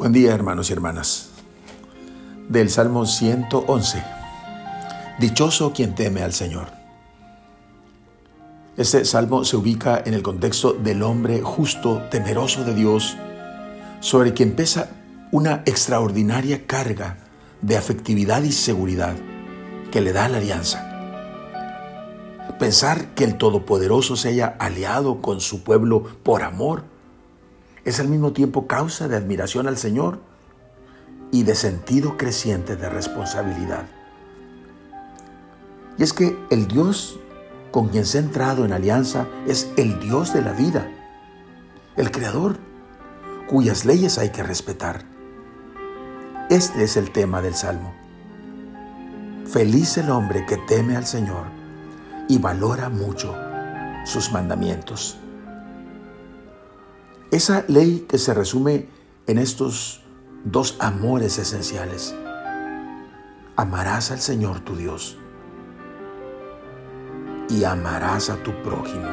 Buen día hermanos y hermanas. Del Salmo 111. Dichoso quien teme al Señor. Este salmo se ubica en el contexto del hombre justo, temeroso de Dios, sobre quien pesa una extraordinaria carga de afectividad y seguridad que le da la alianza. Pensar que el Todopoderoso se haya aliado con su pueblo por amor es al mismo tiempo causa de admiración al Señor y de sentido creciente de responsabilidad. Y es que el Dios con quien se ha entrado en alianza es el Dios de la vida, el Creador, cuyas leyes hay que respetar. Este es el tema del Salmo. Feliz el hombre que teme al Señor y valora mucho sus mandamientos. Esa ley que se resume en estos dos amores esenciales. Amarás al Señor tu Dios y amarás a tu prójimo.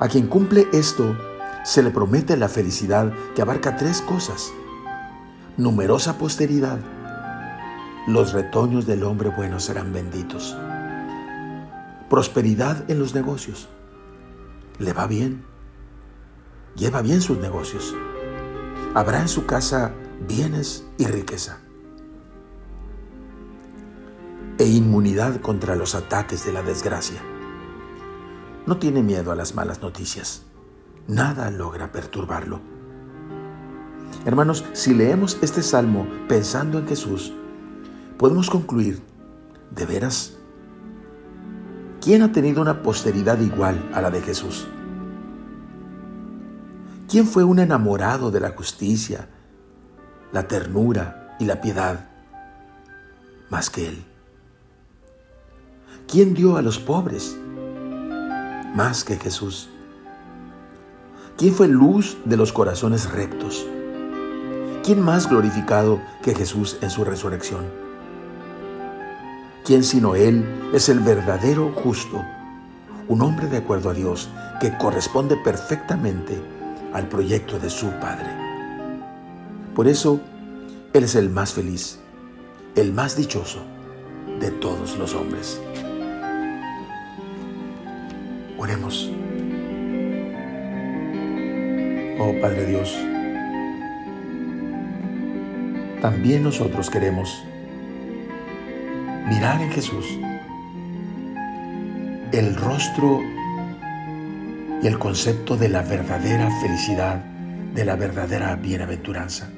A quien cumple esto, se le promete la felicidad que abarca tres cosas. Numerosa posteridad. Los retoños del hombre bueno serán benditos. Prosperidad en los negocios. Le va bien lleva bien sus negocios. Habrá en su casa bienes y riqueza. E inmunidad contra los ataques de la desgracia. No tiene miedo a las malas noticias. Nada logra perturbarlo. Hermanos, si leemos este salmo pensando en Jesús, podemos concluir, de veras, ¿quién ha tenido una posteridad igual a la de Jesús? ¿Quién fue un enamorado de la justicia, la ternura y la piedad más que Él? ¿Quién dio a los pobres más que Jesús? ¿Quién fue luz de los corazones rectos? ¿Quién más glorificado que Jesús en su resurrección? ¿Quién sino Él es el verdadero justo, un hombre de acuerdo a Dios que corresponde perfectamente al proyecto de su Padre. Por eso, Él es el más feliz, el más dichoso de todos los hombres. Oremos. Oh Padre Dios, también nosotros queremos mirar en Jesús el rostro y el concepto de la verdadera felicidad, de la verdadera bienaventuranza.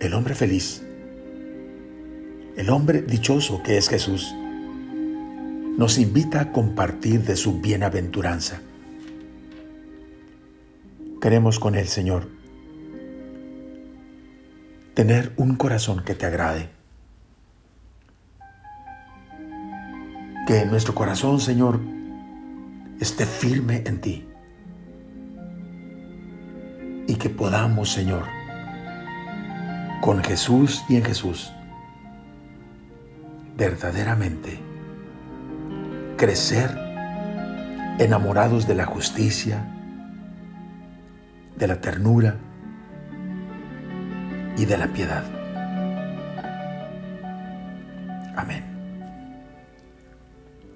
El hombre feliz, el hombre dichoso que es Jesús, nos invita a compartir de su bienaventuranza. Queremos con el Señor tener un corazón que te agrade. Que nuestro corazón, Señor, esté firme en ti. Y que podamos, Señor, con Jesús y en Jesús, verdaderamente crecer enamorados de la justicia, de la ternura y de la piedad. Amén.